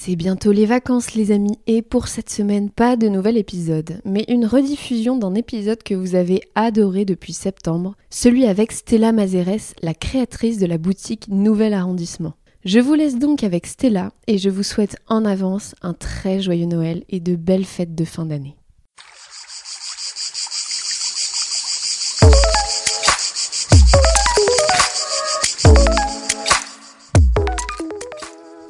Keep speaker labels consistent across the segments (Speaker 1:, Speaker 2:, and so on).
Speaker 1: C'est bientôt les vacances les amis et pour cette semaine pas de nouvel épisode mais une rediffusion d'un épisode que vous avez adoré depuis septembre, celui avec Stella Mazeres, la créatrice de la boutique Nouvel Arrondissement. Je vous laisse donc avec Stella et je vous souhaite en avance un très joyeux Noël et de belles fêtes de fin d'année.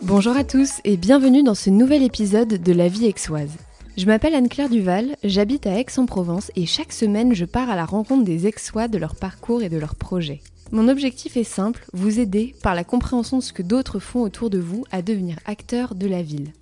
Speaker 1: Bonjour à tous et bienvenue dans ce nouvel épisode de La vie aixoise. Je m'appelle Anne-Claire Duval, j'habite à Aix-en-Provence et chaque semaine je pars à la rencontre des aixois de leur parcours et de leurs projets. Mon objectif est simple, vous aider, par la compréhension de ce que d'autres font autour de vous, à devenir acteur de la ville.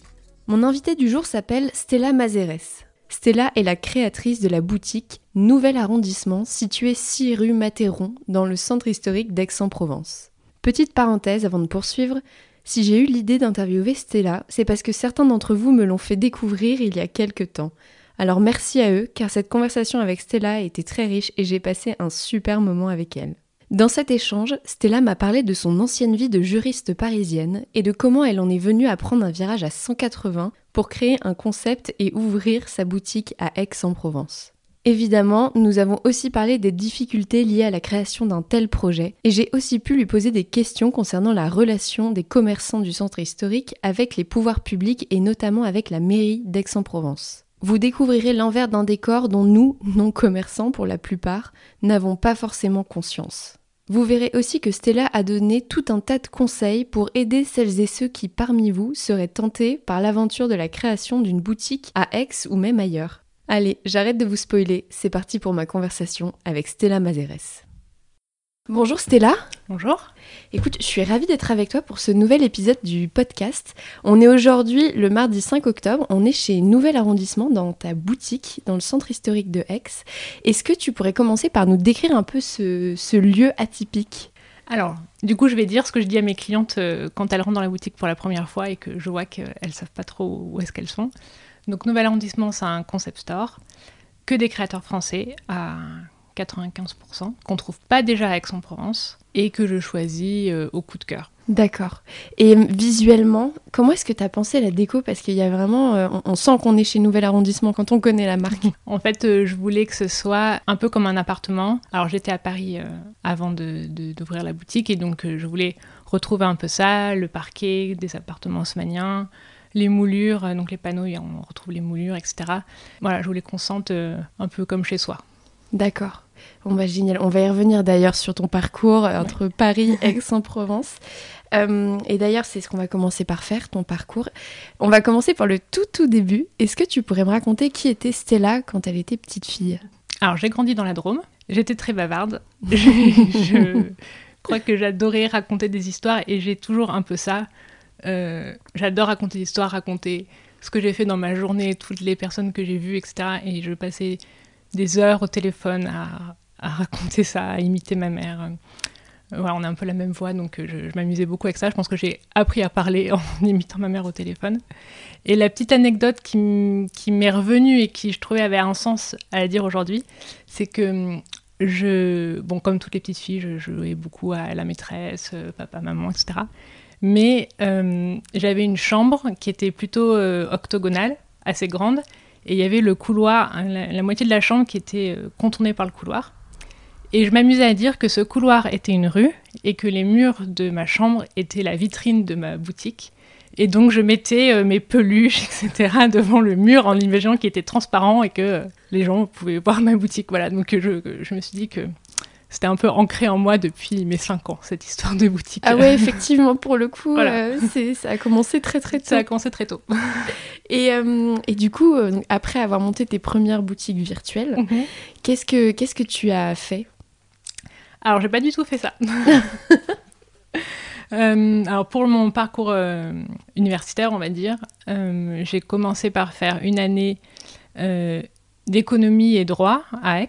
Speaker 1: Mon invité du jour s'appelle Stella Mazeres. Stella est la créatrice de la boutique Nouvel Arrondissement située 6 rue Matéron dans le centre historique d'Aix-en-Provence. Petite parenthèse avant de poursuivre, si j'ai eu l'idée d'interviewer Stella, c'est parce que certains d'entre vous me l'ont fait découvrir il y a quelques temps. Alors merci à eux, car cette conversation avec Stella a été très riche et j'ai passé un super moment avec elle. Dans cet échange, Stella m'a parlé de son ancienne vie de juriste parisienne et de comment elle en est venue à prendre un virage à 180 pour créer un concept et ouvrir sa boutique à Aix-en-Provence. Évidemment, nous avons aussi parlé des difficultés liées à la création d'un tel projet, et j'ai aussi pu lui poser des questions concernant la relation des commerçants du centre historique avec les pouvoirs publics et notamment avec la mairie d'Aix-en-Provence. Vous découvrirez l'envers d'un décor dont nous, non-commerçants pour la plupart, n'avons pas forcément conscience. Vous verrez aussi que Stella a donné tout un tas de conseils pour aider celles et ceux qui parmi vous seraient tentés par l'aventure de la création d'une boutique à Aix ou même ailleurs. Allez, j'arrête de vous spoiler, c'est parti pour ma conversation avec Stella Mazeres. Bonjour Stella.
Speaker 2: Bonjour.
Speaker 1: Écoute, je suis ravie d'être avec toi pour ce nouvel épisode du podcast. On est aujourd'hui le mardi 5 octobre, on est chez Nouvel Arrondissement dans ta boutique, dans le centre historique de Aix. Est-ce que tu pourrais commencer par nous décrire un peu ce, lieu atypique?
Speaker 2: Alors, du coup, je vais dire ce que je dis à mes clientes euh, quand elles rentrent dans la boutique pour la première fois et que je vois qu'elles ne savent pas trop où est-ce qu'elles sont. Donc Nouvel Arrondissement, c'est un concept store, que des créateurs français à 95%, qu'on trouve pas déjà à Aix-en-Provence et que je choisis euh, au coup de cœur.
Speaker 1: D'accord. Et visuellement, comment est-ce que tu as pensé la déco? Parce qu'il y a vraiment, euh, on, sent qu'on est chez Nouvel Arrondissement quand on connaît la marque.
Speaker 2: en fait, euh, je voulais que ce soit un peu comme un appartement. Alors j'étais à Paris avant d'ouvrir la boutique et donc je voulais retrouver un peu ça, le parquet, des appartements haussmanniens, les moulures, euh, donc les panneaux, on retrouve les moulures, etc. Voilà, je voulais qu'on sente euh, un peu comme chez soi.
Speaker 1: D'accord. Bon bah génial. On va y revenir d'ailleurs sur ton parcours euh, entre Paris et Aix-en-Provence. et d'ailleurs, c'est ce qu'on va commencer par faire, ton parcours. On va commencer par le tout tout début. Est-ce que tu pourrais me raconter qui était Stella quand elle était petite fille?
Speaker 2: Alors j'ai grandi dans la Drôme. J'étais très bavarde. je crois que j'adorais raconter des histoires et j'ai toujours un peu ça. Euh, j'adore raconter l'histoire, raconter ce que j'ai fait dans ma journée, toutes les personnes que j'ai vues, etc. Et je passais des heures au téléphone à, raconter ça, à imiter ma mère. Euh, voilà, on a un peu la même voix, donc euh, je, m'amusais beaucoup avec ça. Je pense que j'ai appris à parler en imitant ma mère au téléphone. Et la petite anecdote qui, m'est revenue et qui je trouvais avait un sens à dire aujourd'hui, c'est que je, bon, comme toutes les petites filles, je jouais beaucoup à la maîtresse, papa, maman, etc mais euh, j'avais une chambre qui était plutôt euh, octogonale, assez grande, et il y avait le couloir, hein, la, moitié de la chambre qui était euh, contournée par le couloir. Et je m'amusais à dire que ce couloir était une rue et que les murs de ma chambre étaient la vitrine de ma boutique. Et donc je mettais mes peluches, etc., devant le mur en imaginant qu'il était transparent et que les gens pouvaient voir ma boutique. Voilà, donc je me suis dit que c'était un peu ancré en moi depuis mes 5 ans, cette histoire de boutique.
Speaker 1: Ah ouais, effectivement, pour le coup, euh, ça a commencé très très tôt.
Speaker 2: Ça a commencé très tôt.
Speaker 1: et, euh, et, du coup, euh, après avoir monté tes premières boutiques virtuelles, mhm. qu'est-ce que qu'est-ce que tu as fait?
Speaker 2: Alors, j'ai pas du tout fait ça. alors, pour mon parcours universitaire, on va dire, j'ai commencé par faire une année d'économie et droit à Aix.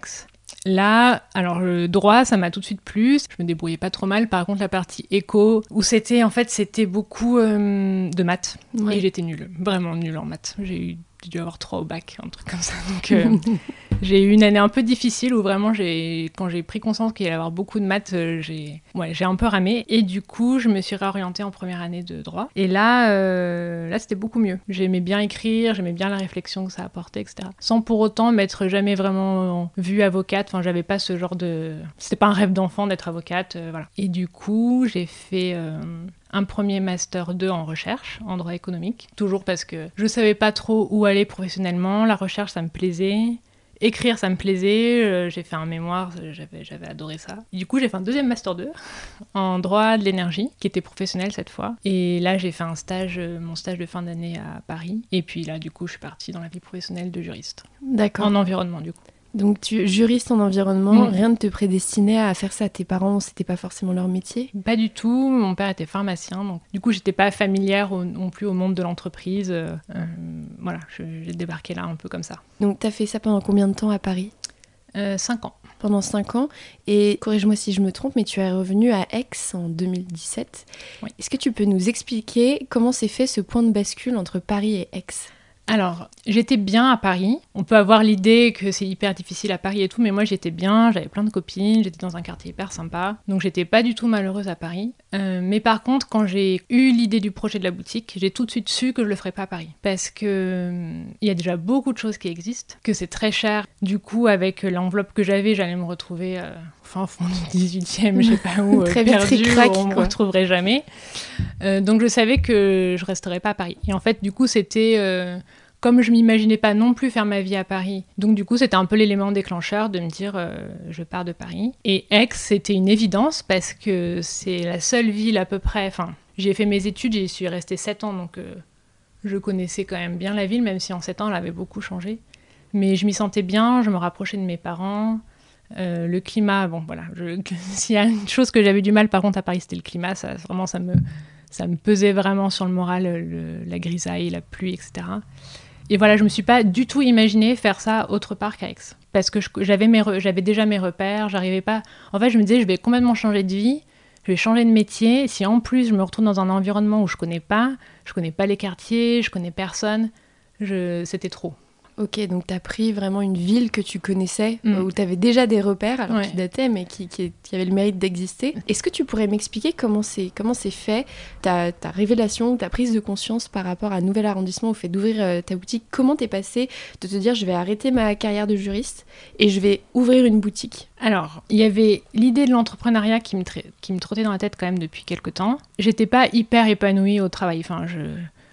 Speaker 2: Là, alors le droit, ça m'a tout de suite plu. Je me débrouillais pas trop mal. Par contre, la partie éco, où c'était en fait c'était beaucoup euh, de maths et j'étais nulle, vraiment nulle en maths. J'ai dû avoir trois au bac, un truc comme ça. Donc euh, J'ai eu une année un peu difficile où vraiment, quand j'ai pris conscience qu'il allait y avoir beaucoup de maths, euh, j'ai, ouais, un peu ramé. Et du coup, je me suis réorientée en première année de droit. Et là, euh, là c'était beaucoup mieux. J'aimais bien écrire, j'aimais bien la réflexion que ça apportait, etc. Sans pour autant m'être jamais vraiment vue avocate. Enfin, j'avais pas ce genre de. C'était pas un rêve d'enfant d'être avocate. euh, voilà. Et du coup, j'ai fait. euh, un premier master 2 en recherche, en droit économique. Toujours parce que je savais pas trop où aller professionnellement. La recherche, ça me plaisait. Écrire, ça me plaisait. Euh, j'ai fait un mémoire, j'avais, j'avais adoré ça. Du coup, j'ai fait un deuxième master 2 en droit de l'énergie, qui était professionnel cette fois. Et là, j'ai fait un stage, euh, mon stage de fin d'année à Paris. Et puis là, du coup, je suis partie dans la vie professionnelle de juriste.
Speaker 1: D'accord.
Speaker 2: En environnement, du coup.
Speaker 1: Donc, tu juriste en environnement, rien ne te prédestinait à faire ça. Tes parents, c'était pas forcément leur métier?
Speaker 2: Pas du tout. Mon père était pharmacien, donc du coup, j'étais pas familière au- non plus au monde de l'entreprise. Euh, euh, voilà, j'ai débarqué là un peu comme ça.
Speaker 1: Donc, t'as fait ça pendant combien de temps à Paris?
Speaker 2: Euh, cinq ans.
Speaker 1: Pendant 5 ans. Et corrige-moi si je me trompe, mais tu es revenu à Aix en 2017.
Speaker 2: Oui.
Speaker 1: Est-ce que tu peux nous expliquer comment s'est fait ce point de bascule entre Paris et Aix?
Speaker 2: Alors, j'étais bien à Paris. On peut avoir l'idée que c'est hyper difficile à Paris et tout, mais moi j'étais bien, j'avais plein de copines, j'étais dans un quartier hyper sympa. Donc j'étais pas du tout malheureuse à Paris. Euh, mais par contre, quand j'ai eu l'idée du projet de la boutique, j'ai tout de suite su que je le ferais pas à Paris. Parce que euh, il y a déjà beaucoup de choses qui existent, que c'est très cher. Du coup, avec l'enveloppe que j'avais, j'allais me retrouver euh, fin fond du 18e, je sais pas où, euh,
Speaker 1: Très
Speaker 2: perdu,
Speaker 1: ric-rac,
Speaker 2: on me retrouverait jamais. Euh, donc je savais que je resterais pas à Paris. Et en fait, du coup, c'était comme je m'imaginais pas non plus faire ma vie à Paris. Donc du coup, c'était un peu l'élément déclencheur de me dire euh, je pars de Paris. Et Aix, c'était une évidence parce que c'est la seule ville à peu près. Enfin, j'ai fait mes études, j'y suis restée 7 ans, donc euh, je connaissais quand même bien la ville, même si en 7 ans, elle avait beaucoup changé. Mais je m'y sentais bien, je me rapprochais de mes parents. Euh, le climat, bon voilà, s'il y a une chose que j'avais du mal par contre à Paris, c'était le climat, ça, vraiment ça me, ça me pesait vraiment sur le moral, la grisaille, la pluie, etc. Et voilà, je me suis pas du tout imaginé faire ça autre part qu'à Aix. Parce que j'avais mes j'avais déjà mes repères, j'arrivais pas. En fait, je me disais, je vais complètement changer de vie, je vais changer de métier. Si en plus je me retrouve dans un environnement où je connais pas, je connais pas les quartiers, je connais personne, je... c'était trop.
Speaker 1: Ok, donc t'as pris vraiment une ville que tu connaissais,
Speaker 2: Mm.
Speaker 1: euh, où t'avais déjà des repères, alors
Speaker 2: Ouais.
Speaker 1: qui dataient, mais qui, qui, qui avaient le mérite d'exister. Est-ce que tu pourrais m'expliquer comment c'est fait, ta, ta révélation, ta prise de conscience par rapport à un nouvel arrondissement au fait d'ouvrir euh, ta boutique? Comment t'es passé de te dire je vais arrêter ma carrière de juriste et je vais ouvrir une boutique?
Speaker 2: Alors, il y avait l'idée de l'entrepreneuriat qui me, qui me trottait dans la tête quand même depuis quelques temps. J'étais pas hyper épanouie au travail. Enfin, je,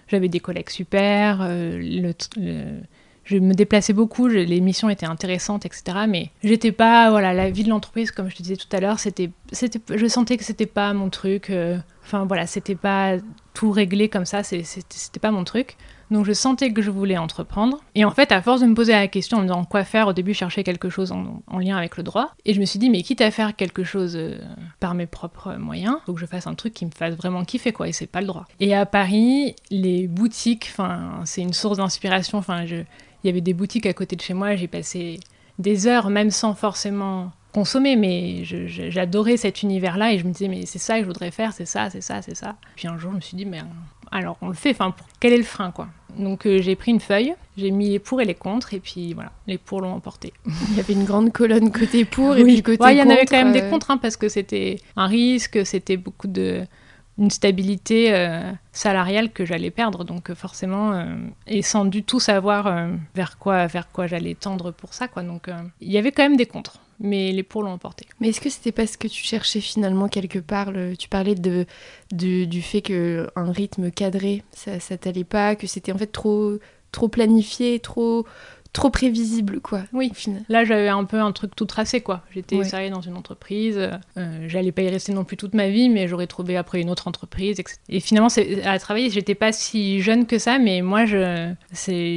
Speaker 2: j'avais des collègues super, euh, le, le- je me déplaçais beaucoup, les missions étaient intéressantes, etc. Mais j'étais pas, voilà, la vie de l'entreprise, comme je te disais tout à l'heure, c'était, c'était, je sentais que c'était pas mon truc. euh, Enfin, voilà, c'était pas tout réglé comme ça, c'était, pas mon truc. Donc je sentais que je voulais entreprendre. Et en fait, à force de me poser la question en me disant quoi faire, au début, je cherchais quelque chose en, en lien avec le droit. Et je me suis dit, mais quitte à faire quelque chose euh, par mes propres moyens, faut que je fasse un truc qui me fasse vraiment kiffer, quoi. Et c'est pas le droit. Et à Paris, les boutiques, enfin, c'est une source d'inspiration. Enfin, je- il y avait des boutiques à côté de chez moi, j'ai passé des heures, même sans forcément consommer, mais j'adorais cet univers-là et je me disais, mais c'est ça que je voudrais faire, c'est ça, c'est ça, c'est ça. Puis un jour, je me suis dit, mais alors on le fait, enfin, pour- quel est le frein, quoi? Donc euh, j'ai pris une feuille, j'ai mis les pour et les contre, et puis voilà, les pour l'ont emporté.
Speaker 1: Il y avait une grande colonne côté pour et
Speaker 2: Oui.
Speaker 1: puis côté
Speaker 2: Ouais, il y en avait
Speaker 1: contre,
Speaker 2: quand même des
Speaker 1: euh,
Speaker 2: contre, hein, parce que c'était un risque, c'était beaucoup de une stabilité euh, salariale que j'allais perdre, donc euh, forcément, euh, et sans du tout savoir vers quoi, vers quoi j'allais tendre pour ça, quoi. Donc il y avait quand même des contre, mais les pour l'ont emporté.
Speaker 1: Mais est-ce que c'était parce que tu cherchais finalement quelque part, tu parlais de, du fait que un rythme cadré, ça, ça t'allait pas, que c'était en fait trop, trop planifié, trop, trop prévisible, quoi.
Speaker 2: Oui. Là, j'avais un peu un truc tout tracé, quoi. J'étais
Speaker 1: Ouais.
Speaker 2: salariée dans une entreprise, euh, j'allais pas y rester non plus toute ma vie, mais j'aurais trouvé après une autre entreprise, etc. Et finalement, à travailler, j'étais pas si jeune que ça, mais moi, je,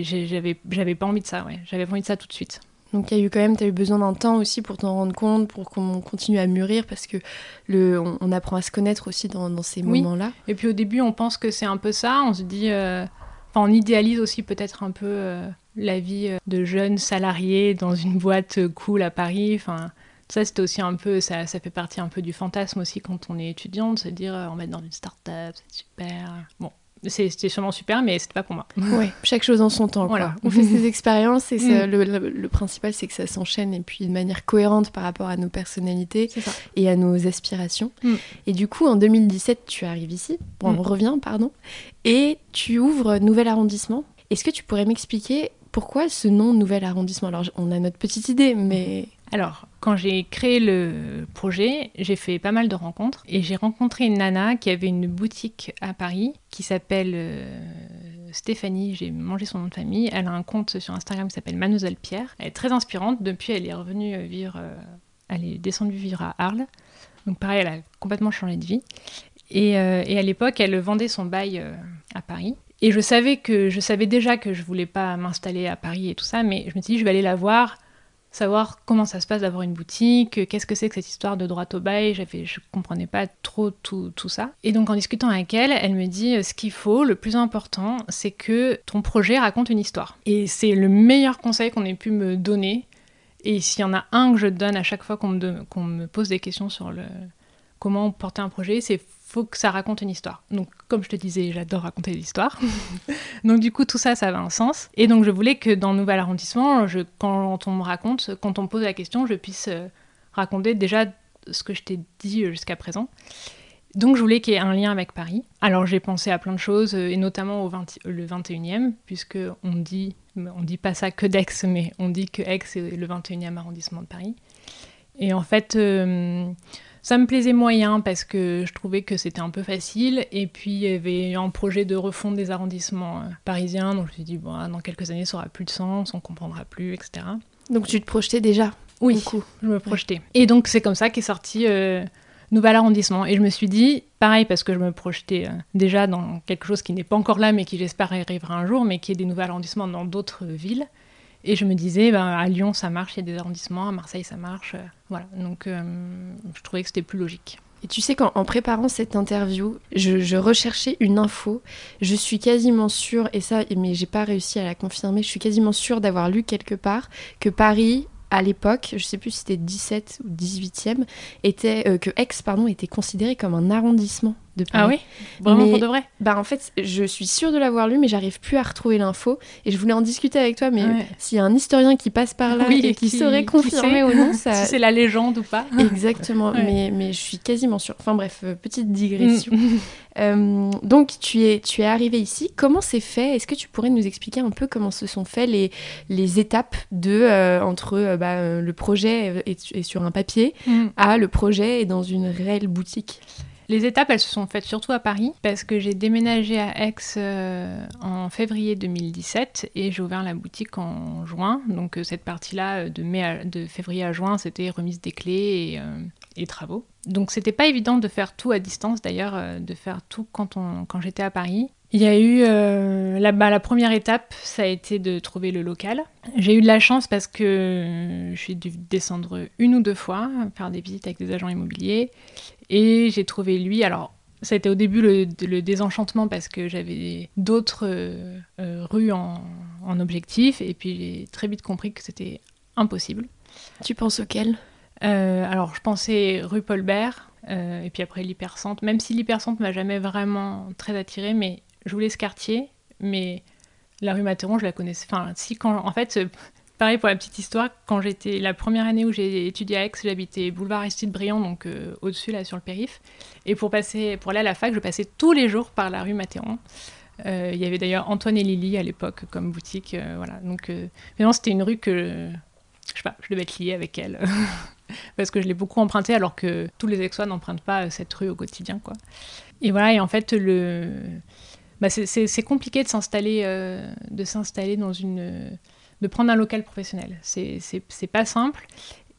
Speaker 2: j'avais, j'avais pas envie de ça, ouais. J'avais pas envie de ça tout de suite.
Speaker 1: Donc il y a eu quand même, tu as eu besoin d'un temps aussi pour t'en rendre compte, pour qu'on continue à mûrir, parce que le, on, on apprend à se connaître aussi dans, dans ces
Speaker 2: Oui.
Speaker 1: moments-là.
Speaker 2: Et puis au début, on pense que c'est un peu ça, on se dit. euh, Enfin, on idéalise aussi peut-être un peu euh, la vie euh, de jeunes salariés dans une boîte euh, cool à Paris. Enfin, ça, c'était aussi un peu. Ça, ça fait partie un peu du fantasme aussi quand on est étudiant, de se dire euh, on va être dans une start-up, c'est super. Bon. c'était sûrement super, mais c'était pas pour moi.
Speaker 1: Oui, chaque chose en son temps. Quoi.
Speaker 2: Voilà.
Speaker 1: On fait ses expériences et ça-
Speaker 2: Mm.
Speaker 1: le, le- le principal, c'est que ça s'enchaîne et puis de manière cohérente par rapport à nos personnalités et à nos aspirations.
Speaker 2: Mm.
Speaker 1: Et du coup, en 2017, tu arrives ici. Bon,
Speaker 2: Mm.
Speaker 1: on revient, pardon. Et tu ouvres Nouvel Arrondissement. Est-ce que tu pourrais m'expliquer pourquoi ce nom Nouvel Arrondissement? Alors, on a notre petite idée, mais
Speaker 2: Alors, quand j'ai créé le projet, j'ai fait pas mal de rencontres et j'ai rencontré une nana qui avait une boutique à Paris qui s'appelle euh, Stéphanie, j'ai mangé son nom de famille. Elle a un compte sur Instagram qui s'appelle Mademoiselle Pierre. Elle est très inspirante. Depuis, elle est revenue euh, vivre, euh, elle est descendue vivre à Arles. Donc pareil, elle a complètement changé de vie. Et, à l'époque, elle vendait son bail à Paris. Et je savais que je savais déjà que je voulais pas m'installer à Paris et tout ça, mais je me suis dit je vais aller la voir savoir comment ça se passe d'avoir une boutique, qu'est-ce que c'est que cette histoire de droit au bail, j'avais, je comprenais pas trop tout, tout ça. Et donc en discutant avec elle, elle me dit euh, ce qu'il faut, le plus important, c'est que ton projet raconte une histoire. Et c'est le meilleur conseil qu'on ait pu me donner. Et s'il y en a un que je donne à chaque fois qu'on me, me pose des questions sur le comment porter un projet, c'est faut que ça raconte une histoire. Donc comme je te disais, j'adore raconter des histoires. Donc du coup, tout ça, ça avait un sens. Et donc je voulais que dans Nouvel Arrondissement, quand on me raconte, quand on me pose la question, je puisse euh, raconter déjà ce que je t'ai dit euh, jusqu'à présent. Donc je voulais qu'il y ait un lien avec Paris. Alors j'ai pensé à plein de choses, euh, et notamment au 20 le 21e, puisque on dit, on dit pas ça que d'Aix, mais on dit que Aix est le 21e arrondissement de Paris. Et en fait, ça me plaisait moyen parce que je trouvais que c'était un peu facile. Et puis, il y avait un projet de refonte des arrondissements euh, parisiens. Donc, je me suis dit, bon, ah, dans quelques années, ça aura plus de sens, on comprendra plus, etc.
Speaker 1: donc tu te projetais déjà
Speaker 2: Oui,
Speaker 1: beaucoup.
Speaker 2: je me projetais. Et donc, c'est comme ça qu'est sorti euh, Nouvel Arrondissement. Et je me suis dit, pareil, parce que je me projetais euh, déjà dans quelque chose qui n'est pas encore là, mais qui, j'espère, arrivera un jour, mais qui est des nouveaux arrondissements dans d'autres villes. Et je me disais, ben, à Lyon, ça marche, il y a des arrondissements, à Marseille, ça marche. euh, voilà, donc euh, je trouvais que c'était plus logique.
Speaker 1: Et tu sais qu'en en préparant cette interview, je, je recherchais une info. Je suis quasiment sûre, et ça, mais j'ai pas réussi à la confirmer, je suis quasiment sûre d'avoir lu quelque part que Paris, à l'époque, je sais plus si c'était 17 ou 18e, était, euh, que Aix pardon, était considéré comme un arrondissement de Paris.
Speaker 2: Ah oui Vraiment
Speaker 1: Mais-
Speaker 2: pour de vrai
Speaker 1: Bah en fait, je suis sûre de l'avoir lu, mais j'arrive plus à retrouver l'info. Et je voulais en discuter avec toi, mais
Speaker 2: Ouais.
Speaker 1: s'il y a un historien qui passe par là
Speaker 2: Oui,
Speaker 1: et qui,
Speaker 2: qui-
Speaker 1: saurait confirmer ou non, ça...
Speaker 2: Si c'est la légende ou pas.
Speaker 1: Exactement,
Speaker 2: Ouais.
Speaker 1: mais, mais je suis quasiment sûre. Enfin bref, euh, petite digression.
Speaker 2: Mm.
Speaker 1: Euh, donc tu es, tu es arrivé ici. Comment c'est fait? Est-ce que tu pourrais nous expliquer un peu comment se sont fait les, les étapes de euh, entre euh, bah, le projet est, est sur un papier
Speaker 2: Mm.
Speaker 1: à le projet est dans une réelle boutique?
Speaker 2: Les étapes, elles se sont faites surtout à Paris, parce que j'ai déménagé à Aix euh, en février 2017 et j'ai ouvert la boutique en juin. Donc euh, cette partie-là, euh, de, mai de février à juin, c'était remise des clés et, et travaux. Donc c'était pas évident de faire tout à distance, d'ailleurs, euh, de faire tout quand, quand j'étais à Paris. Il y a eu euh, la, bah, la première étape, ça a été de trouver le local. J'ai eu de la chance parce que euh, j'ai dû descendre une ou deux fois, faire des visites avec des agents immobiliers. Et j'ai trouvé lui. Alors, ça a été au début le, désenchantement parce que j'avais d'autres euh, rues en, en objectif. Et puis j'ai très vite compris que c'était impossible.
Speaker 1: Tu penses auquel?
Speaker 2: Alors, je pensais rue Paul Bert, euh, et puis après l'hypercentre. Même si l'hypercentre m'a jamais vraiment très attirée, mais je voulais ce quartier. Mais la rue Matterhorn, je la connaissais. Enfin, si, quand. En fait, euh, pareil pour la petite histoire, quand j'étais. La première année où j'ai étudié à Aix, j'habitais boulevard Aristide Briand, donc euh, au-dessus, là, sur le périph. Et pour, passer, pour aller à la fac, je passais tous les jours par la rue Matterhorn. Euh, Il y avait d'ailleurs Antoine et Lily à l'époque comme boutique. euh, voilà. Donc, euh, finalement, c'était une rue que. Je sais pas, je devais être liée avec elle. parce que je l'ai beaucoup empruntée alors que tous les Aixois n'empruntent pas cette rue au quotidien. Quoi. Et voilà, et en fait, le... bah, c'est- compliqué de s'installer euh, de s'installer dans une... de prendre un local professionnel. C'est pas simple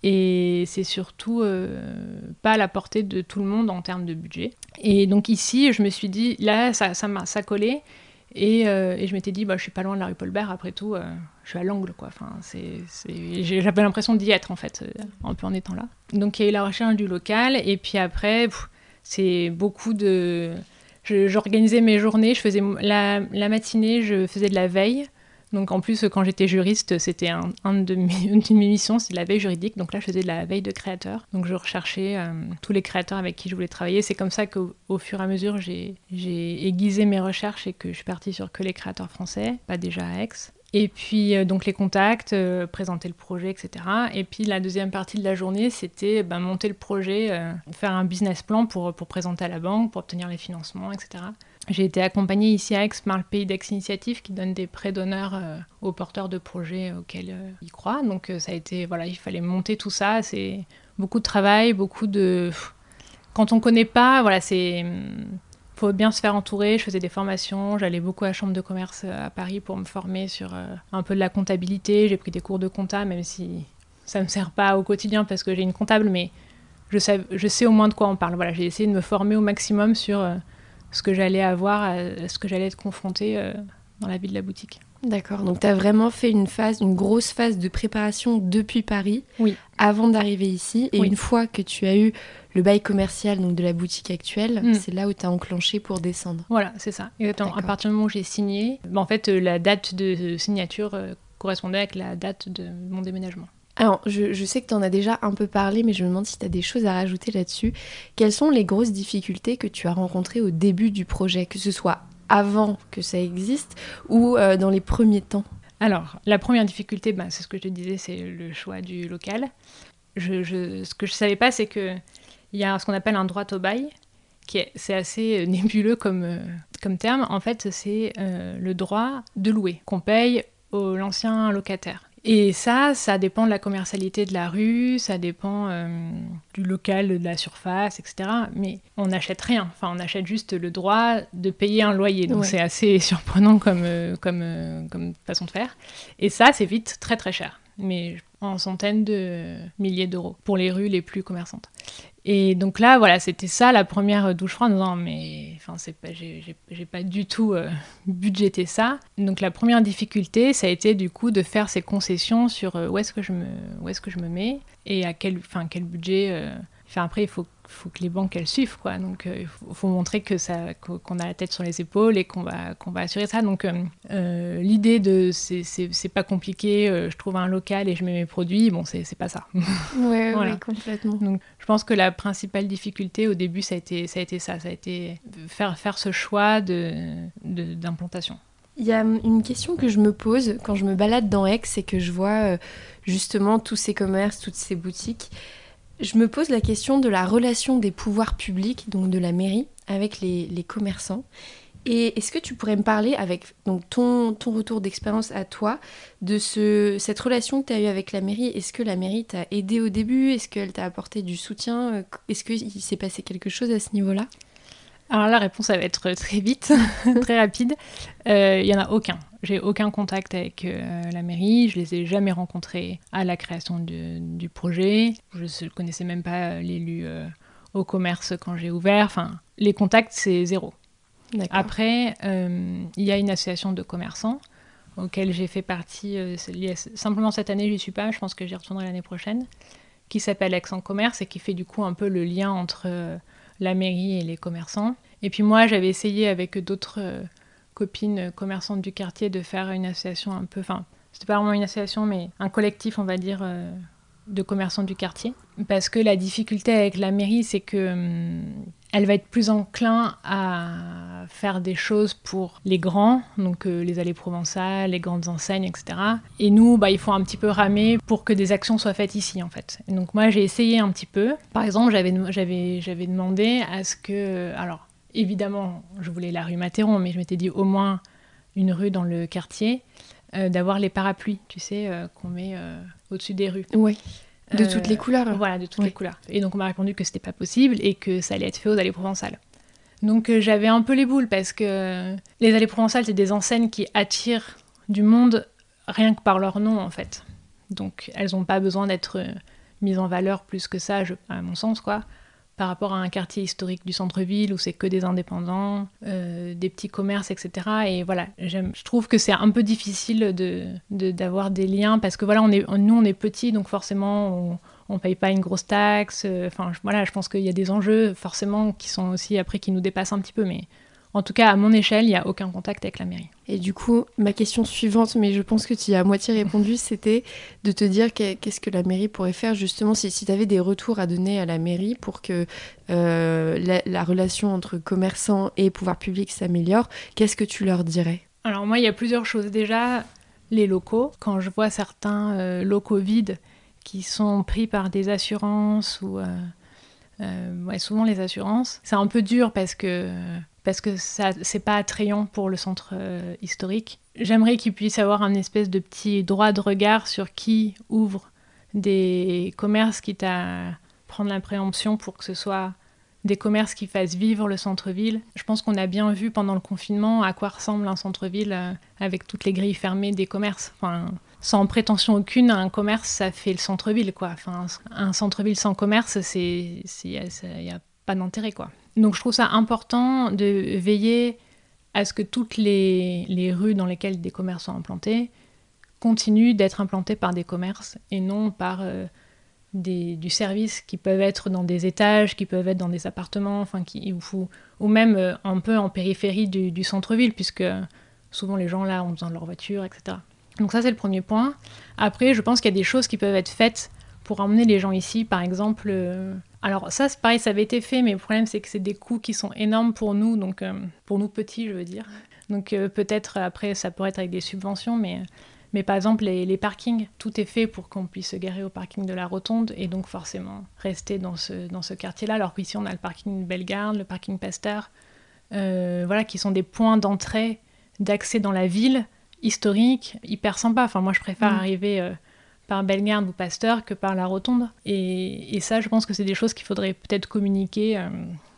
Speaker 2: et c'est surtout euh, pas à la portée de tout le monde en termes de budget. Et donc ici, je me suis dit, là, ça, ça, ça collait. Et, euh, et je m'étais dit, bah, je suis pas loin de la rue Paul Bert, après tout, euh, je suis à l'angle, quoi. Enfin, J'avais l'impression d'y être, en fait, euh, un peu en étant là. Donc il y a eu la recherche du local, et puis après, c'est beaucoup de... J'organisais mes journées, je faisais la matinée, je faisais de la veille. Donc en plus, quand j'étais juriste, c'était une de mes missions, c'est de la veille juridique. Donc là, je faisais de la veille de créateurs. Donc je recherchais euh, tous les créateurs avec qui je voulais travailler. C'est comme ça qu'au fur et à mesure, j'ai aiguisé mes recherches et que je suis partie sur que les créateurs français, pas déjà à Aix. Et puis euh, donc les contacts, euh, présenter le projet, etc. Et puis la deuxième partie de la journée, c'était ben, monter le projet, faire un business plan pour présenter à la banque, pour obtenir les financements, etc. J'ai été accompagnée ici à Aix par le pays d'Aix Initiative qui donne des prêts d'honneur euh, aux porteurs de projets auxquels euh, ils croient. Donc euh, ça a été, voilà, il fallait monter tout ça. C'est beaucoup de travail, beaucoup de... Quand on connaît pas, voilà, c'est... faut bien se faire entourer. Je faisais des formations, j'allais beaucoup à la Chambre de commerce à Paris pour me former sur un peu de la comptabilité. J'ai pris des cours de compta, même si ça ne me sert pas au quotidien parce que j'ai une comptable, mais je sais, je sais au moins de quoi on parle. Voilà, j'ai essayé de me former au maximum sur ce que j'allais avoir, à ce que j'allais être confrontée euh, dans la vie de la boutique.
Speaker 1: D'accord, donc tu as vraiment fait une phase, une grosse phase de préparation depuis Paris,
Speaker 2: oui.
Speaker 1: avant d'arriver ici. Et une fois que tu as eu le bail commercial donc de la boutique actuelle, mm. c'est là où tu as enclenché pour descendre.
Speaker 2: Voilà, c'est ça. À partir du moment où j'ai signé, bah, en fait, euh, la date de signature euh, correspondait avec la date de mon déménagement.
Speaker 1: Alors, je, sais que tu en as déjà un peu parlé, mais je me demande si tu as des choses à rajouter là-dessus. Quelles sont les grosses difficultés que tu as rencontrées au début du projet, que ce soit avant que ça existe ou euh, dans les premiers temps?
Speaker 2: Alors, la première difficulté, bah, c'est ce que je te disais, c'est le choix du local. Ce que je ne savais pas, c'est qu'il y a ce qu'on appelle un droit au bail, qui c'est assez euh, nébuleux comme, euh, comme terme. En fait, c'est le droit de louer, qu'on paye l'ancien locataire. Et ça, ça dépend de la commercialité de la rue, ça dépend euh, du local, de la surface, etc. Mais on n'achète rien. Enfin, on achète juste le droit de payer un loyer. Donc c'est assez surprenant comme, euh, comme, euh, comme façon de faire. Et ça, c'est vite très très cher. Mais en centaines de milliers d'euros pour les rues les plus commerçantes. Et donc là, voilà, c'était ça la première douche froide. Non, mais enfin, c'est pas, j'ai pas du tout euh, budgété ça. Donc la première difficulté, ça a été du coup de faire ces concessions sur euh, où est-ce que je me, où est-ce que je me mets et à quel, enfin, quel budget. Euh, enfin, après, il faut faut que les banques elles suivent quoi. Donc euh, il faut, montrer que ça qu'on a la tête sur les épaules et qu'on va qu'on va assurer ça. Donc euh, euh, l'idée de c'est pas compliqué, je trouve un local et je mets mes produits, bon c'est pas ça.
Speaker 1: Ouais, complètement.
Speaker 2: Donc je pense que la principale difficulté au début ça a été ça a été ça, ça a été faire faire ce choix de d'implantation.
Speaker 1: Il y a une question que je me pose quand je me balade dans Aix et que je vois justement tous ces commerces, toutes ces boutiques je me pose la question de la relation des pouvoirs publics, donc de la mairie, avec les, commerçants. Et est-ce que tu pourrais me parler, avec donc, ton, ton retour d'expérience à toi, de ce, cette relation que tu as eue avec la mairie? Est-ce que la mairie t'a aidé au début? Est-ce qu'elle t'a apporté du soutien? Est-ce qu'il s'est passé quelque chose à ce niveau-là?
Speaker 2: Alors la réponse, ça va être très vite, très rapide. Euh, il n'y en a aucun. J'ai aucun contact avec euh, la mairie. Je les ai jamais rencontrés à la création du projet. Je ne connaissais même pas l'élu euh, au commerce quand j'ai ouvert. Enfin, les contacts, c'est zéro. Après, il y a une association de commerçants auquel j'ai fait partie. simplement cette année, je n'y suis pas. Je pense que j'y retournerai l'année prochaine. Qui s'appelle Aix en commerce et qui fait du coup un peu le lien entre la mairie et les commerçants. Et puis moi, j'avais essayé avec d'autres euh, copines commerçantes du quartier de faire une association un peu, enfin, c'était pas vraiment une association, mais un collectif, on va dire, euh, de commerçants du quartier. Parce que la difficulté avec la mairie, c'est que hum, elle va être plus enclin à faire des choses pour les grands, donc euh, les allées provençales, les grandes enseignes, etc. Et nous, bah, il faut un petit peu ramer pour que des actions soient faites ici, en fait. Et donc moi, j'ai essayé un petit peu. Par exemple, j'avais, demandé à ce que... Alors, évidemment, je voulais la rue Matéron, mais je m'étais dit au moins une rue dans le quartier, euh, d'avoir les parapluies, tu sais, euh, qu'on met au-dessus des rues.
Speaker 1: Oui. De toutes les couleurs.
Speaker 2: Voilà, de toutes les couleurs. Et donc on m'a répondu que c'était pas possible et que ça allait être fait aux allées provençales. Donc euh, j'avais un peu les boules parce que les allées provençales, c'est des enseignes qui attirent du monde rien que par leur nom en fait. Donc elles n'ont pas besoin d'être euh, mises en valeur plus que ça, à mon sens quoi par rapport à un quartier historique du centre-ville où c'est que des indépendants, euh, des petits commerces, etc. Et voilà, je trouve que c'est un peu difficile d'avoir de, des liens parce que voilà, on est, nous on est petits, donc forcément on, ne paye pas une grosse taxe. Enfin voilà, je pense qu'il y a des enjeux forcément qui sont aussi après qui nous dépassent un petit peu, mais en tout cas, à mon échelle, il n'y a aucun contact avec la mairie.
Speaker 1: Et du coup, ma question suivante, mais je pense que tu y as à moitié répondu, c'était de te dire qu'est-ce que la mairie pourrait faire justement si, si tu avais des retours à donner à la mairie pour que euh, la, relation entre commerçants et pouvoir public s'améliore, qu'est-ce que tu leur dirais?
Speaker 2: Alors moi, il y a plusieurs choses. Déjà, les locaux. Quand je vois certains euh, locaux vides qui sont pris par des assurances ou... Euh, souvent les assurances. C'est un peu dur parce que parce que ça c'est pas attrayant pour le centre euh, historique. J'aimerais qu'il puisse avoir un espèce de petit droit de regard sur qui ouvre des commerces, quitte à prendre la préemption pour que ce soit des commerces qui fassent vivre le centre-ville. Je pense qu'on a bien vu pendant le confinement à quoi ressemble un centre-ville euh, avec toutes les grilles fermées des commerces. Enfin, sans prétention aucune, un commerce, ça fait le centre-ville, quoi. Enfin, un centre-ville sans commerce, c'est, il n'y a, pas d'intérêt, quoi. Donc je trouve ça important de veiller à ce que toutes les, rues dans lesquelles des commerces sont implantés continuent d'être implantées par des commerces et non par euh, du service qui peuvent être dans des étages, qui peuvent être dans des appartements, enfin, qui, ou, même euh, un peu en périphérie du, du centre-ville, puisque souvent les gens là ont besoin de leur voiture, etc. Donc ça c'est le premier point. Après, je pense qu'il y a des choses qui peuvent être faites pour emmener les gens ici, par exemple. Euh, alors ça, c'est pareil, ça avait été fait, mais le problème c'est que c'est des coûts qui sont énormes pour nous, donc euh, pour nous petits, je veux dire. Donc euh, peut-être après, ça pourrait être avec des subventions, mais, mais par exemple les, parkings, tout est fait pour qu'on puisse se garer au parking de la Rotonde et donc forcément rester dans ce, dans ce quartier-là. Alors qu'ici on a le parking Bellegarde, le parking Pasteur, voilà, qui sont des points d'entrée, d'accès dans la ville historique, hyper sympa. Enfin, moi, je préfère mm. arriver euh, par Bellegarde ou Pasteur que par la Rotonde. Et, ça, je pense que c'est des choses qu'il faudrait peut-être communiquer, euh,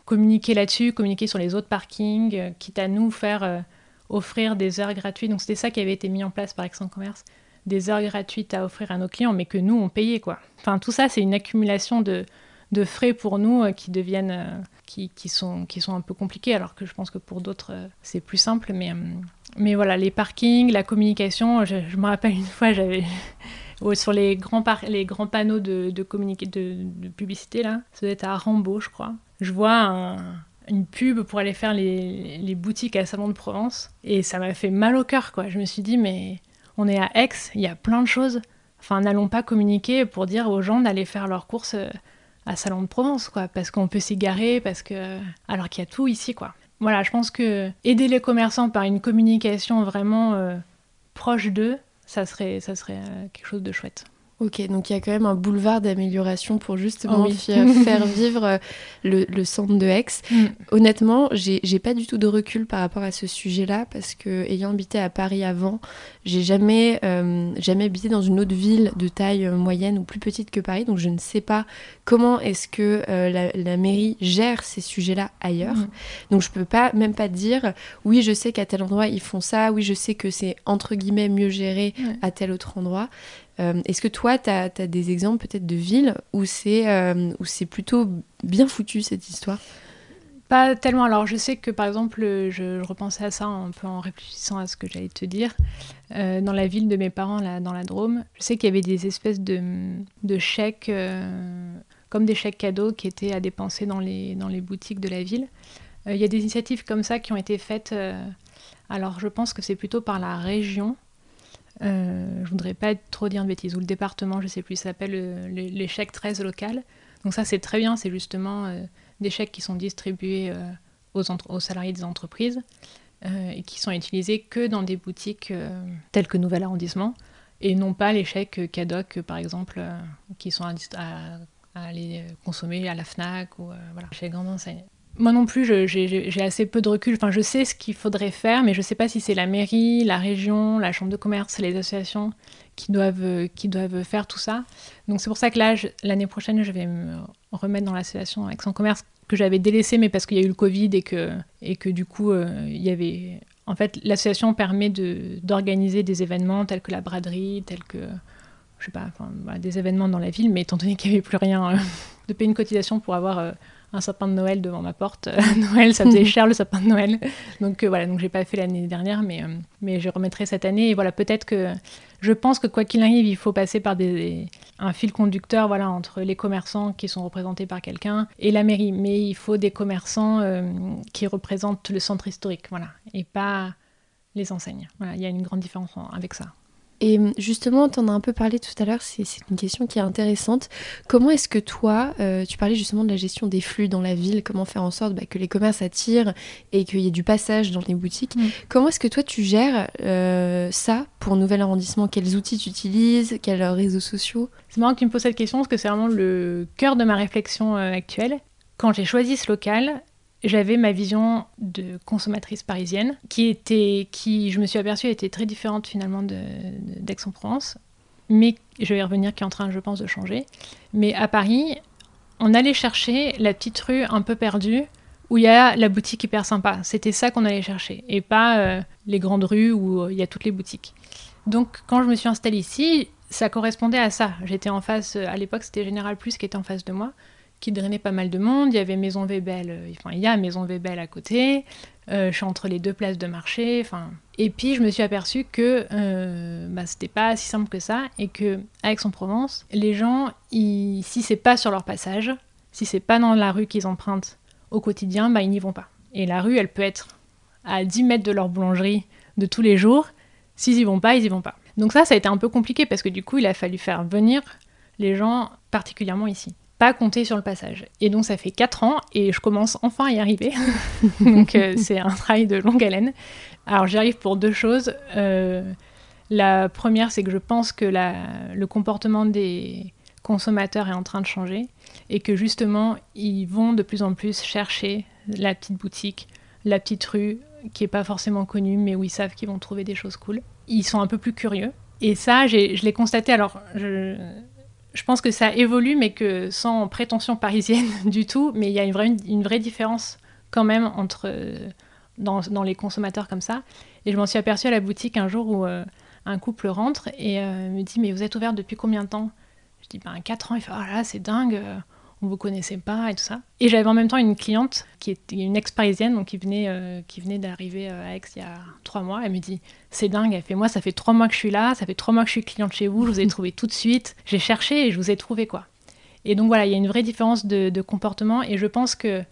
Speaker 2: communiquer là-dessus, communiquer sur les autres parkings, euh, quitte à nous faire offrir des heures gratuites. Donc, c'était ça qui avait été mis en place par Aix Commerce, des heures gratuites à offrir à nos clients, mais que nous, on payait, quoi. Enfin, tout ça, c'est une accumulation de, de frais pour nous qui deviennent qui, qui, sont, qui sont un peu compliqués alors que je pense que pour d'autres c'est plus simple mais mais voilà, les parkings, la communication, je, me rappelle une fois, j'avais sur les grands, les grands panneaux de, de, de, publicité, là, ça doit être à Rambaud, je crois. Je vois une pub pour aller faire les, les, boutiques à Salon de Provence, et ça m'a fait mal au cœur, quoi. Je me suis dit, mais on est à Aix, il y a plein de choses. Enfin, n'allons pas communiquer pour dire aux gens d'aller faire leurs courses euh, à Salon de Provence, quoi, parce qu'on peut s'y garer, parce que... Alors qu'il y a tout ici, quoi. Voilà, je pense que aider les commerçants par une communication vraiment euh, proche d'eux, ça serait, ça serait euh, quelque chose de chouette.
Speaker 1: Ok, donc il y a quand même un boulevard d'amélioration pour justement faire vivre euh, le, centre de Aix. Mm. Honnêtement, j'ai pas du tout de recul par rapport à ce sujet-là parce que ayant habité à Paris avant, j'ai jamais euh, jamais habité dans une autre ville de taille moyenne ou plus petite que Paris, donc je ne sais pas comment est-ce que euh, la, mairie gère ces sujets-là ailleurs. Mm. Donc je peux pas même pas dire oui, je sais qu'à tel endroit ils font ça, oui, je sais que c'est entre guillemets mieux géré à tel autre endroit. Euh, est-ce que toi, tu as, des exemples peut-être de villes où c'est euh, plutôt bien foutu cette histoire?
Speaker 2: Pas tellement. Alors je sais que par exemple, je, repensais à ça un peu en réfléchissant à ce que j'allais te dire. Euh, dans la ville de mes parents, là, dans la Drôme, je sais qu'il y avait des espèces de, de chèques, comme des chèques cadeaux qui étaient à dépenser dans les, dans les boutiques de la ville. Il y a des initiatives comme ça qui ont été faites. alors je pense que c'est plutôt par la région euh, je voudrais pas trop dire de bêtises, ou le département, je sais plus, s'appelle euh, les chèques 13 local. Donc ça c'est très bien, c'est justement euh, des chèques qui sont distribués euh, aux, salariés des entreprises et qui sont utilisés que dans des boutiques telles que Nouvel Arrondissement, et non pas les chèques cadoc par exemple, qui sont à, à, aller consommer à la FNAC ou voilà, chez les grandes enseignes. Moi non plus, j'ai assez peu de recul. Enfin, je sais ce qu'il faudrait faire, mais je ne sais pas si c'est la mairie, la région, la chambre de commerce, les associations qui doivent, qui doivent faire tout ça. Donc c'est pour ça que là, l'année prochaine, je vais me remettre dans l'association Aix-en-Commerce que j'avais délaissé, mais parce qu'il y a eu le Covid et que, et que du coup, euh, il y avait... En fait, l'association permet d'organiser des événements tels que la braderie, tels que je sais pas, des événements dans la ville, mais étant donné qu'il n'y avait plus rien, euh, de payer une cotisation pour avoir euh, un sapin de Noël devant ma porte. Noël, ça faisait cher le sapin de Noël. Donc voilà, donc j'ai pas fait l'année dernière, mais, mais je remettrai cette année. Et voilà, peut-être que je pense que quoi qu'il arrive, il faut passer par des, un fil conducteur voilà, entre les commerçants qui sont représentés par quelqu'un et la mairie. Mais il faut des commerçants qui représentent le centre historique, voilà, et pas les enseignes. Voilà, il y a une grande différence avec ça.
Speaker 1: Et justement, tu en as un peu parlé tout à l'heure, c'est une question qui est intéressante. Comment est-ce que toi, euh, tu parlais justement de la gestion des flux dans la ville, comment faire en sorte bah, que les commerces attirent et qu'il y ait du passage dans les boutiques. Mm. Comment est-ce que toi, tu gères euh, ça pour Nouvel Arrondissement? Quels outils tu utilises? Quels réseaux sociaux?
Speaker 2: C'est marrant que tu me poses cette question parce que c'est vraiment le cœur de ma réflexion euh, actuelle. Quand j'ai choisi ce local, j'avais ma vision de consommatrice parisienne, qui était, qui, je me suis aperçue, était très différente finalement d'Aix-en-Provence, mais je vais y revenir, qui est en train, je pense, de changer. Mais à Paris, on allait chercher la petite rue un peu perdue où il y a la boutique hyper sympa. C'était ça qu'on allait chercher, et pas euh, les grandes rues où il y a toutes les boutiques. Donc quand je me suis installée ici, ça correspondait à ça. J'étais en face, à l'époque c'était Général Plus qui était en face de moi qui drainait pas mal de monde. Il y avait Maison Webel, euh, enfin il y a Maison Webel à côté. Euh, je suis entre les deux places de marché. Enfin, et puis je me suis aperçue que euh, bah, c'était pas si simple que ça et que Aix-en-Provence, les gens, ils, si c'est pas sur leur passage, si c'est pas dans la rue qu'ils empruntent au quotidien, bah ils n'y vont pas. Et la rue, elle peut être à 10 mètres de leur boulangerie de tous les jours. S'ils y vont pas, ils y vont pas. Donc ça, ça a été un peu compliqué parce que du coup, il a fallu faire venir les gens particulièrement ici compter sur le passage. Et donc ça fait 4 ans et je commence enfin à y arriver. donc euh, c'est un travail de longue haleine. Alors j'y arrive pour deux choses. Euh, la première, c'est que je pense que la, le comportement des consommateurs est en train de changer et que justement ils vont de plus en plus chercher la petite boutique, la petite rue qui est pas forcément connue mais où ils savent qu'ils vont trouver des choses cool. Ils sont un peu plus curieux. Et ça, je l'ai constaté. Alors, je, je pense que ça évolue, mais que sans prétention parisienne du tout. Mais il y a une vraie, différence quand même entre euh, dans, les consommateurs comme ça. Et je m'en suis aperçue à la boutique un jour où euh, un couple rentre et euh, me dit Mais vous êtes ouvert depuis combien de temps? Je dis Ben 4 ans. Il fait Ah là, c'est dingue on vous connaissait pas et tout ça. Et j'avais en même temps une cliente qui était une ex-parisienne, donc qui venait, euh, qui venait d'arriver euh, à Aix il y a trois mois. Elle me dit c'est dingue. Elle fait moi ça fait trois mois que je suis là, ça fait trois mois que je suis cliente chez vous, je vous ai trouvé tout de suite. J'ai cherché et je vous ai trouvé quoi. Et donc voilà, il y a une vraie différence de, comportement et je pense que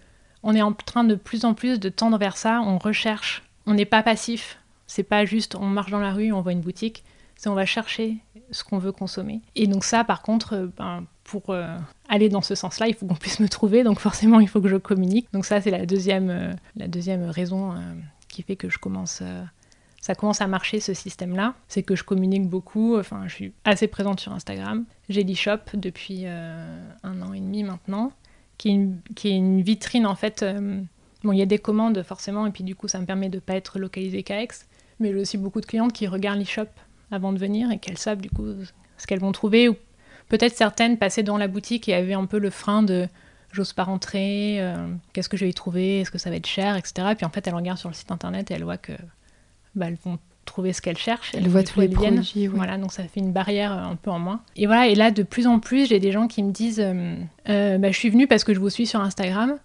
Speaker 2: on est en train de plus en plus de tendre vers ça. On recherche, on n'est pas passif. C'est pas juste on marche dans la rue, on voit une boutique. On va chercher ce qu'on veut consommer. Et donc ça, par contre, euh, ben, pour euh, aller dans ce sens-là, il faut qu'on puisse me trouver, donc forcément il faut que je communique. Donc ça c'est la deuxième, euh, la deuxième raison qui fait que je commence, ça commence à marcher ce système-là, c'est que je communique beaucoup, enfin je suis assez présente sur Instagram. J'ai l'e-shop depuis un an et demi maintenant, qui est une, vitrine en fait. bon il y a des commandes forcément, et puis du coup ça me permet de ne pas être localisé qu'à Aix, mais j'ai aussi beaucoup de clientes qui regardent l'e-shop avant de venir et qu'elles savent du coup ce qu'elles vont trouver ou Peut-être certaines passaient dans la boutique et avaient un peu le frein de j'ose pas rentrer, euh, qu'est-ce que je vais y trouver, est-ce que ça va être cher, etc. Et puis en fait, elles regardent sur le site internet et elles voient que bah, elles vont trouver ce qu'elles cherchent.
Speaker 1: Elles voient tous les produits.
Speaker 2: Voilà, donc ça fait une barrière euh, un peu en moins. Et voilà, et là, de plus en plus, j'ai des gens qui me disent euh, bah, je suis venue parce que je vous suis sur Instagram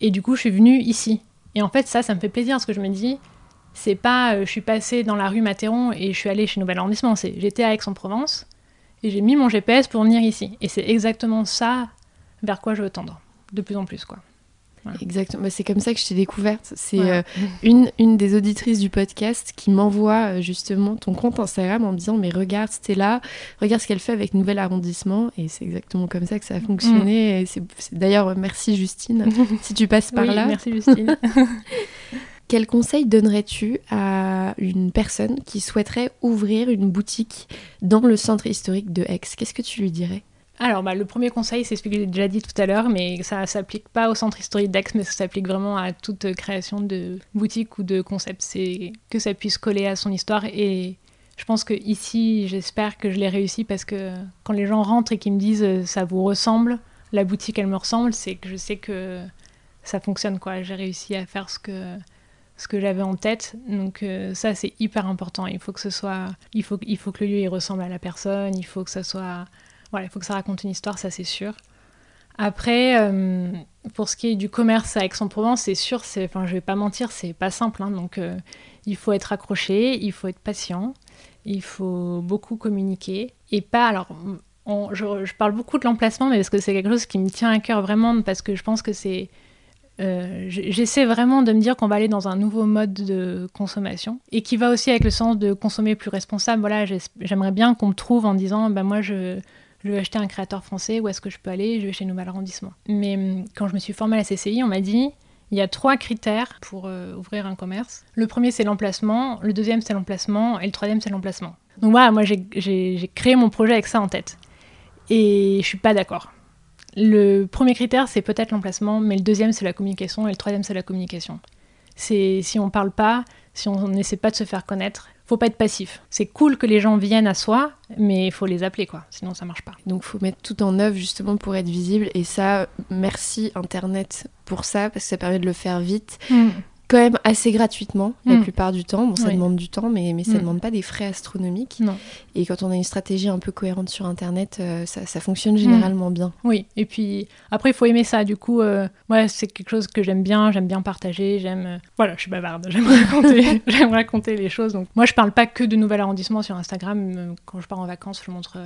Speaker 2: et du coup, je suis venue ici. Et en fait, ça, ça me fait plaisir parce que je me dis c'est pas je suis passée dans la rue Matéron et je suis allée chez Nouvel Arrondissement, c'est j'étais à Aix-en-Provence et j'ai mis mon GPS pour venir ici. Et c'est exactement ça vers quoi je veux tendre, de plus en plus, quoi.
Speaker 1: Exactement, bah, c'est comme ça que je t'ai découverte. C'est euh, une, une des auditrices du podcast qui m'envoie euh, justement ton compte Instagram en me disant Mais regarde Stella, regarde ce qu'elle fait avec Nouvel Arrondissement. Et c'est exactement comme ça que ça a fonctionné. Mm. Et c'est, d'ailleurs, merci Justine, si tu passes par là.
Speaker 2: Merci Justine.
Speaker 1: Quel conseil donnerais-tu à une personne qui souhaiterait ouvrir une boutique dans le centre historique de Aix? Qu'est-ce que tu lui dirais?
Speaker 2: Alors, bah, le premier conseil, c'est ce que j'ai déjà dit tout à l'heure, mais ça ne s'applique pas au centre historique d'Aix, mais ça s'applique vraiment à toute création de boutique ou de concept. C'est que ça puisse coller à son histoire. Et je pense que ici, j'espère que je l'ai réussi parce que quand les gens rentrent et qu'ils me disent euh, ça vous ressemble, la boutique elle me ressemble, c'est que je sais que ça fonctionne. quoi. J'ai réussi à faire ce que ce que j'avais en tête. Donc euh, ça c'est hyper important. Il faut que ce soit, il faut, il faut que le lieu il ressemble à la personne. Il faut que ça soit, voilà, il faut que ça raconte une histoire, ça c'est sûr. Après, euh, pour ce qui est du commerce à Aix-en-Provence, c'est sûr, c'est, enfin, je vais pas mentir, c'est pas simple. hein. donc, euh, il faut être accroché, il faut être patient, il faut beaucoup communiquer et pas. Alors, je, je parle beaucoup de l'emplacement, mais parce que c'est quelque chose qui me tient à cœur vraiment, parce que je pense que c'est. Euh, J'essaie vraiment de me dire qu'on va aller dans un nouveau mode de consommation et qui va aussi avec le sens de consommer plus responsable. Voilà, j'aimerais bien qu'on me trouve en disant, bah moi je, je veux acheter un créateur français, où est-ce que je peux aller? Je vais chez Nouvel Arrondissement. Mais hum, quand je me suis formée à la CCI, on m'a dit il y a trois critères pour euh, ouvrir un commerce. Le premier, c'est l'emplacement, le deuxième, c'est l'emplacement, et le troisième, c'est l'emplacement. Donc voilà, moi j'ai créé mon projet avec ça en tête. Et je suis pas d'accord. Le premier critère, c'est peut-être l'emplacement, mais le deuxième, c'est la communication, et le troisième, c'est la communication. C'est si on parle pas, si on n'essaie pas de se faire connaître, faut pas être passif. C'est cool que les gens viennent à soi, mais il faut les appeler, quoi. Sinon, ça marche pas.
Speaker 1: Donc faut mettre tout en œuvre justement pour être visible et ça, merci Internet pour ça parce que ça permet de le faire vite, quand même assez gratuitement la
Speaker 2: Mm.
Speaker 1: plupart du temps. Bon, ça
Speaker 2: Oui.
Speaker 1: demande du temps, mais, mais ça
Speaker 2: Mm.
Speaker 1: demande pas des frais astronomiques.
Speaker 2: Non.
Speaker 1: Et quand on a une stratégie un peu cohérente sur Internet, euh, ça, ça fonctionne généralement bien.
Speaker 2: Oui, et puis après, il faut aimer ça. Du coup, euh, ouais, c'est quelque chose que j'aime bien, j'aime bien partager, j'aime. euh, Voilà, je suis bavarde, j'aime raconter, j'aime raconter les choses. Donc, moi, je parle pas que de nouvel arrondissement sur Instagram. euh, Quand je pars en vacances, je montre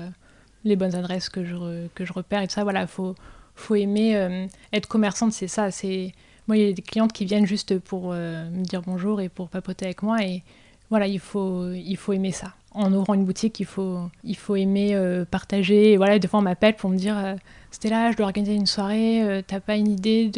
Speaker 2: les bonnes adresses que je, re- que je repère et tout ça. Voilà, faut, faut aimer être commerçante, c'est ça. C'est Moi, il y a des clientes qui viennent juste pour euh, me dire bonjour et pour papoter avec moi. Et voilà, il faut, il faut aimer ça. En ouvrant une boutique, il faut, il faut aimer euh, partager. Et voilà, des fois, on m'appelle pour me dire euh, là, je dois organiser une soirée, euh, t'as pas une idée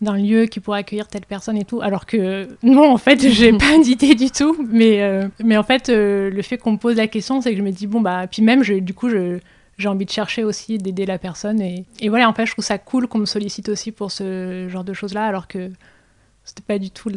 Speaker 2: d'un lieu qui pourrait accueillir telle personne et tout Alors que non, en fait, j'ai pas d'idée du tout. Mais, mais en fait, le fait qu'on me pose la question, c'est que je me dis bon, bah, puis même, je, du coup, je j'ai envie de chercher aussi d'aider la personne. Et, voilà en fait je trouve ça cool qu'on me sollicite aussi pour ce genre de choses là alors que c'était pas du tout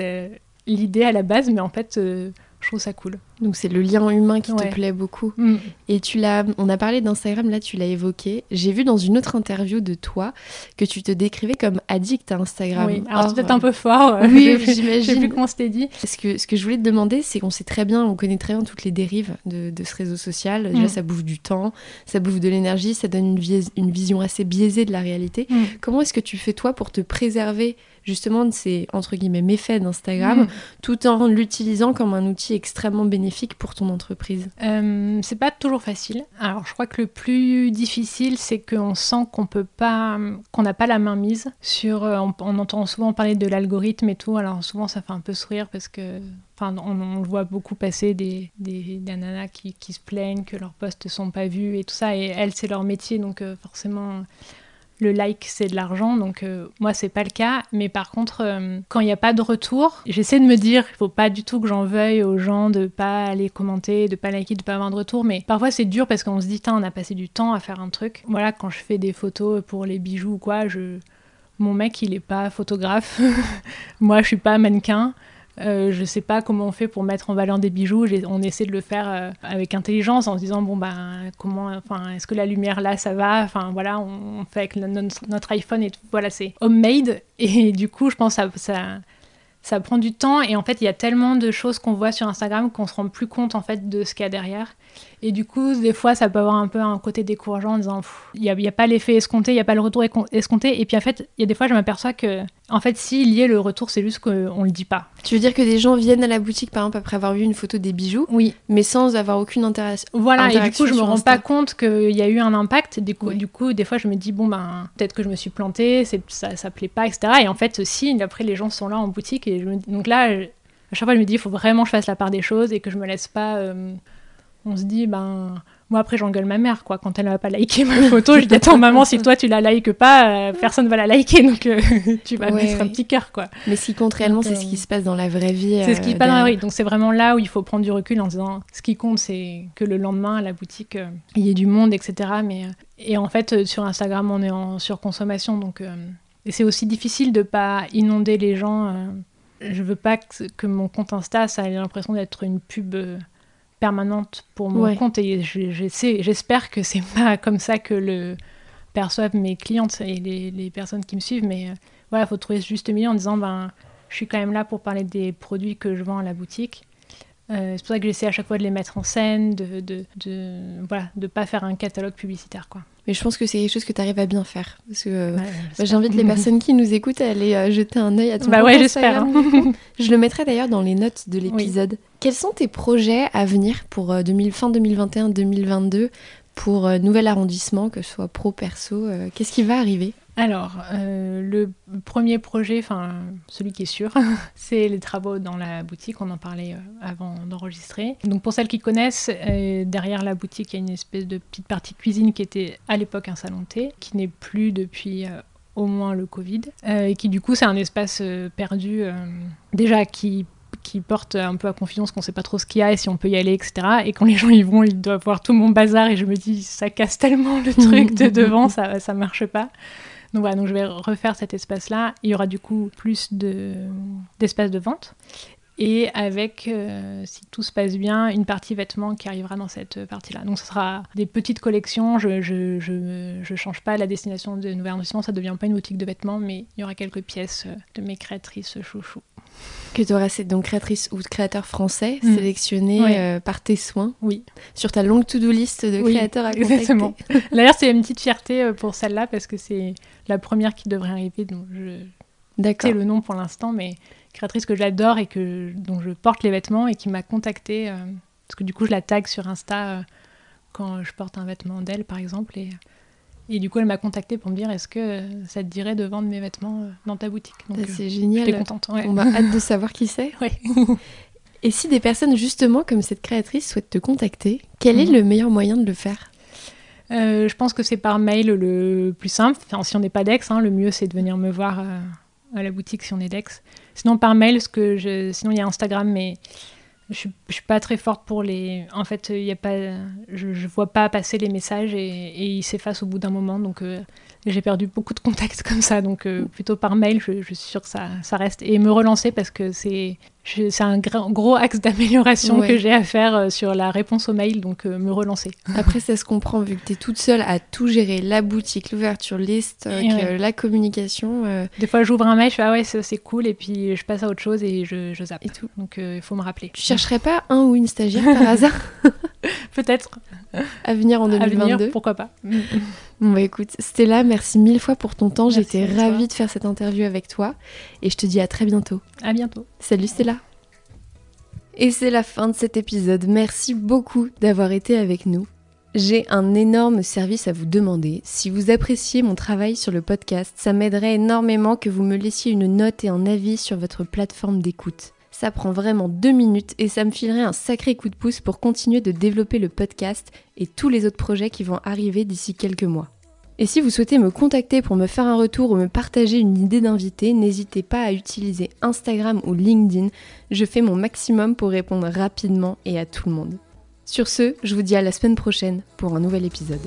Speaker 2: l'idée à la base mais en fait euh, je trouve ça cool
Speaker 1: Donc c'est le lien humain qui
Speaker 2: Ouais.
Speaker 1: te plaît beaucoup.
Speaker 2: Mm.
Speaker 1: Et tu l'as, on a parlé d'Instagram, là tu l'as évoqué. J'ai vu dans une autre interview de toi que tu te décrivais comme addict à Instagram.
Speaker 2: oui alors
Speaker 1: Or,
Speaker 2: c'est peut-être un peu fort euh,
Speaker 1: Oui,
Speaker 2: je sais- je sais
Speaker 1: j'imagine.
Speaker 2: plus comment c'était dit
Speaker 1: Ce que, ce que je voulais te demander, c'est qu'on sait très bien, on connaît très bien toutes les dérives de, de ce réseau social. Déjà,
Speaker 2: Mm.
Speaker 1: ça bouffe du temps, ça bouffe de l'énergie, ça donne une vision assez biaisée de la réalité.
Speaker 2: Mm.
Speaker 1: Comment est-ce que tu fais toi pour te préserver justement de ces entre guillemets méfaits d'Instagram,
Speaker 2: Mm.
Speaker 1: tout en l'utilisant comme un outil extrêmement bénéfique pour ton entreprise
Speaker 2: Euh, c'est pas toujours facile. Alors, je crois que le plus difficile, c'est qu'on sent qu'on peut pas, qu'on n'a pas la main mise sur. euh, on, on entend souvent parler de l'algorithme et tout. Alors souvent, ça fait un peu sourire parce que, enfin, on, voit beaucoup passer des, des, des nanas qui, qui se plaignent que leurs posts sont pas vus et tout ça. Et elles, c'est leur métier, donc euh, forcément. Le like, c'est de l'argent, donc euh, moi, c'est pas le cas. Mais par contre, euh, quand il n'y a pas de retour, j'essaie de me dire qu'il faut pas du tout que j'en veuille aux gens de pas aller commenter, de pas liker, de pas avoir de retour. Mais parfois, c'est dur parce qu'on se dit, on a passé du temps à faire un truc. Voilà, quand je fais des photos pour les bijoux ou quoi, je... mon mec, il est pas photographe. moi, je suis pas mannequin. Euh, je sais pas comment on fait pour mettre en valeur des bijoux. On essaie de le faire euh, avec intelligence en se disant bon ben comment, enfin est-ce que la lumière là ça va, enfin voilà on, fait avec notre iPhone et tout. Voilà c'est homemade et du coup je pense que ça, ça ça prend du temps et en fait il y a tellement de choses qu'on voit sur Instagram qu'on se rend plus compte en fait de ce qu'il y a derrière et du coup des fois ça peut avoir un peu un côté décourageant en disant il n'y a, pas l'effet escompté il n'y a pas le retour escompté et puis en fait il y a des fois je m'aperçois que en fait s'il y a le retour c'est juste qu'on le dit pas
Speaker 1: Tu veux dire que des gens viennent à la boutique par exemple après avoir vu une photo des bijoux,
Speaker 2: oui
Speaker 1: mais sans avoir aucune interaction.
Speaker 2: Voilà, et du coup, je me
Speaker 1: sur
Speaker 2: rends
Speaker 1: Insta.
Speaker 2: pas compte qu'il y a eu un impact. Du coup, du coup, des fois, je me dis, bon, ben, peut-être que je me suis plantée, ça, ça plaît pas, etc. Et en fait, si, après, les gens sont là en boutique. Et je me donc là, à chaque fois, je me dis, il faut vraiment que je fasse la part des choses et que je me laisse pas. euh, on se dit, ben. Moi, après, j'engueule ma mère, quoi. Quand elle n'a pas liké ma photo, je dis, attends, maman, si toi, tu la likes pas, euh, personne va la liker. Donc, euh, tu vas
Speaker 1: Ouais,
Speaker 2: mettre un petit cœur, quoi.
Speaker 1: Mais ce qui compte réellement, c'est ce
Speaker 2: euh,
Speaker 1: qui se passe dans la vraie vie.
Speaker 2: C'est ce qui
Speaker 1: euh,
Speaker 2: est pas dans la
Speaker 1: derrière.
Speaker 2: rue. Donc c'est vraiment là où il faut prendre du recul en disant ce qui compte, c'est que le lendemain à la boutique euh, il y ait du monde, etc. Mais euh, et en fait euh, sur Instagram on est en surconsommation, donc euh, et c'est aussi difficile de pas inonder les gens. euh. je veux pas que, que mon compte Insta ça ait l'impression d'être une pub euh, permanente pour mon
Speaker 1: Ouais.
Speaker 2: compte et j'espère que c'est pas comme ça que le perçoivent mes clientes et les, les personnes qui me suivent. Mais euh, voilà, il faut trouver ce juste milieu en disant ben, je suis quand même là pour parler des produits que je vends à la boutique. c'est pour ça que j'essaie à chaque fois de les mettre en scène, de, de, de voilà, de pas faire un catalogue publicitaire, quoi.
Speaker 1: Mais je pense que c'est quelque chose que tu arrives à bien faire. Parce que bah, j'invite les personnes qui nous écoutent à aller jeter un œil à ton
Speaker 2: Bah ouais, j'espère. Hein.
Speaker 1: je le mettrai d'ailleurs dans les notes de l'épisode. Quels sont tes projets à venir pour 2000, fin 2021-2022 pour nouvel arrondissement, que ce soit pro, perso Qu'est-ce qui va arriver?
Speaker 2: Alors, euh, le premier projet, enfin celui qui est sûr, c'est les travaux dans la boutique. On en parlait euh, avant d'enregistrer. Donc pour celles qui connaissent, euh, derrière la boutique, il y a une espèce de petite partie cuisine qui était à l'époque un salon thé, qui n'est plus depuis au moins le Covid, et qui du coup c'est un espace perdu déjà qui qui porte un peu à confiance qu'on sait pas trop ce qu'il y a et si on peut y aller, etc. Et quand les gens y vont, ils doivent voir tout mon bazar et je me dis, ça casse tellement le truc de devant, ça, ça marche pas. Donc voilà, donc je vais refaire cet espace-là. Il y aura du coup plus d'espace de, vente. Et avec, euh, si tout se passe bien, une partie vêtements qui arrivera dans cette partie-là. Donc ce sera des petites collections. Je je, je, je, change pas la destination de Nouvel Investissement. Ça devient pas une boutique de vêtements, mais il y aura quelques pièces de mes créatrices chouchou.
Speaker 1: Que tu auras donc créatrice ou créateur français mm. sélectionné euh, par tes soins.
Speaker 2: Oui.
Speaker 1: Sur ta longue to-do list de créateurs à contacter.
Speaker 2: Exactement. D'ailleurs, c'est une petite fierté euh, pour celle-là parce que c'est la première qui devrait arriver. Donc je...
Speaker 1: D'accord.
Speaker 2: le nom pour l'instant, mais créatrice que j'adore et que dont je porte les vêtements et qui m'a contactée euh, parce que du coup je la tag sur Insta quand je porte un vêtement d'elle par exemple et et du coup, elle m'a contactée pour me dire est-ce que ça te dirait de vendre mes vêtements euh, dans ta boutique?
Speaker 1: Bah, C'est euh, génial.
Speaker 2: J'étais contente.
Speaker 1: On a hâte de savoir qui c'est. Et si des personnes, justement, comme cette créatrice, souhaitent te contacter, quel est mhm. le meilleur moyen de le faire?
Speaker 2: Euh, Je pense que c'est par mail le plus simple. Enfin, si on n'est pas d'ex, hein, le mieux c'est de venir me voir à la boutique si on est d'ex. Sinon, par mail, ce que je... sinon il y a Instagram, mais je suis, suis pas très forte pour les. En fait, il a pas, je, je vois pas passer les messages et, ils s'effacent au bout d'un moment. Donc, euh, j'ai perdu beaucoup de contacts comme ça. Donc, euh, plutôt par mail, je, je, suis sûre que ça, ça reste. Et me relancer parce que c'est c'est un gros axe d'amélioration que j'ai à faire euh, sur la réponse aux mails, donc euh, me relancer.
Speaker 1: Après, ça se comprend vu que tu es toute seule à tout gérer, la boutique, l'ouverture, les stocks, la communication. Euh.
Speaker 2: Des fois, j'ouvre un mail, je fais ah ouais, c'est cool, et puis je passe à autre chose et je, je zappe.
Speaker 1: Et tout.
Speaker 2: Donc il faut me rappeler.
Speaker 1: Tu chercherais pas un ou une stagiaire par hasard?
Speaker 2: Peut-être.
Speaker 1: À venir en 2022.
Speaker 2: À venir, pourquoi pas.
Speaker 1: Bon bah écoute, Stella, merci mille fois pour ton temps. J'étais ravie de faire cette interview avec toi et je te dis à très bientôt.
Speaker 2: À bientôt.
Speaker 1: Salut Stella. Et c'est la fin de cet épisode. Merci beaucoup d'avoir été avec nous. J'ai un énorme service à vous demander. Si vous appréciez mon travail sur le podcast, ça m'aiderait énormément que vous me laissiez une note et un avis sur votre plateforme d'écoute. Ça prend vraiment deux minutes et ça me filerait un sacré coup de pouce pour continuer de développer le podcast et tous les autres projets qui vont arriver d'ici quelques mois. Et si vous souhaitez me contacter pour me faire un retour ou me partager une idée d'invité, n'hésitez pas à utiliser Instagram ou LinkedIn. Je fais mon maximum pour répondre rapidement et à tout le monde. Sur ce, je vous dis à la semaine prochaine pour un nouvel épisode.